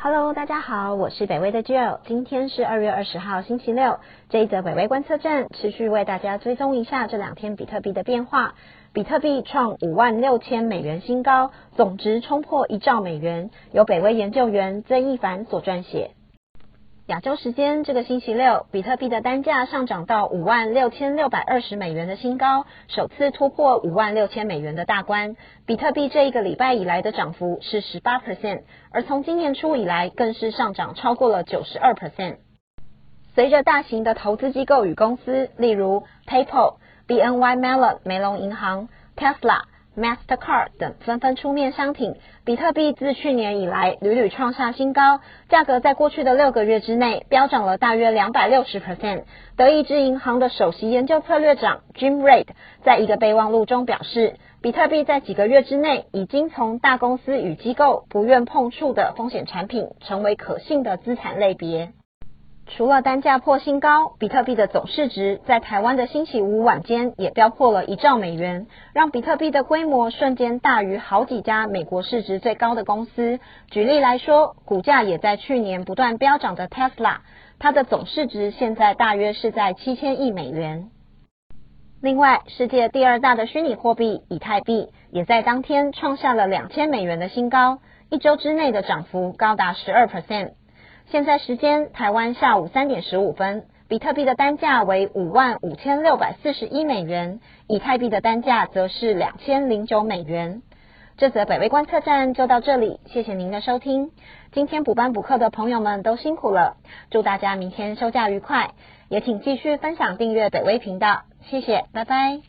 Hello，大家好，我是北威的 Jill，今天是二月二十号星期六。这一则北威观测站持续为大家追踪一下这两天比特币的变化。比特币创五万六千美元新高，总值冲破一兆美元。由北威研究员曾一凡所撰写。亚洲时间这个星期六，比特币的单价上涨到五万六千六百二十美元的新高，首次突破五万六千美元的大关。比特币这一个礼拜以来的涨幅是十八 percent，而从今年初以来更是上涨超过了九十二 percent。随着大型的投资机构与公司，例如 PayPal、BNY Mellon 梅隆银行、Tesla。Mastercard 等纷纷出面相挺，比特币自去年以来屡屡创下新高，价格在过去的六个月之内飙涨了大约两百六十 percent。德意志银行的首席研究策略长 Jim Reid 在一个备忘录中表示，比特币在几个月之内已经从大公司与机构不愿碰触的风险产品，成为可信的资产类别。除了单价破新高，比特币的总市值在台湾的星期五晚间也飙破了一兆美元，让比特币的规模瞬间大于好几家美国市值最高的公司。举例来说，股价也在去年不断飙涨的 Tesla，它的总市值现在大约是在七千亿美元。另外，世界第二大的虚拟货币以太币也在当天创下了两千美元的新高，一周之内的涨幅高达十二 percent。现在时间台湾下午三点十五分，比特币的单价为五万五千六百四十一美元，以太币的单价则是两千零九美元。这则北威观测站就到这里，谢谢您的收听。今天补班补课的朋友们都辛苦了，祝大家明天休假愉快，也请继续分享订阅北威频道，谢谢，拜拜。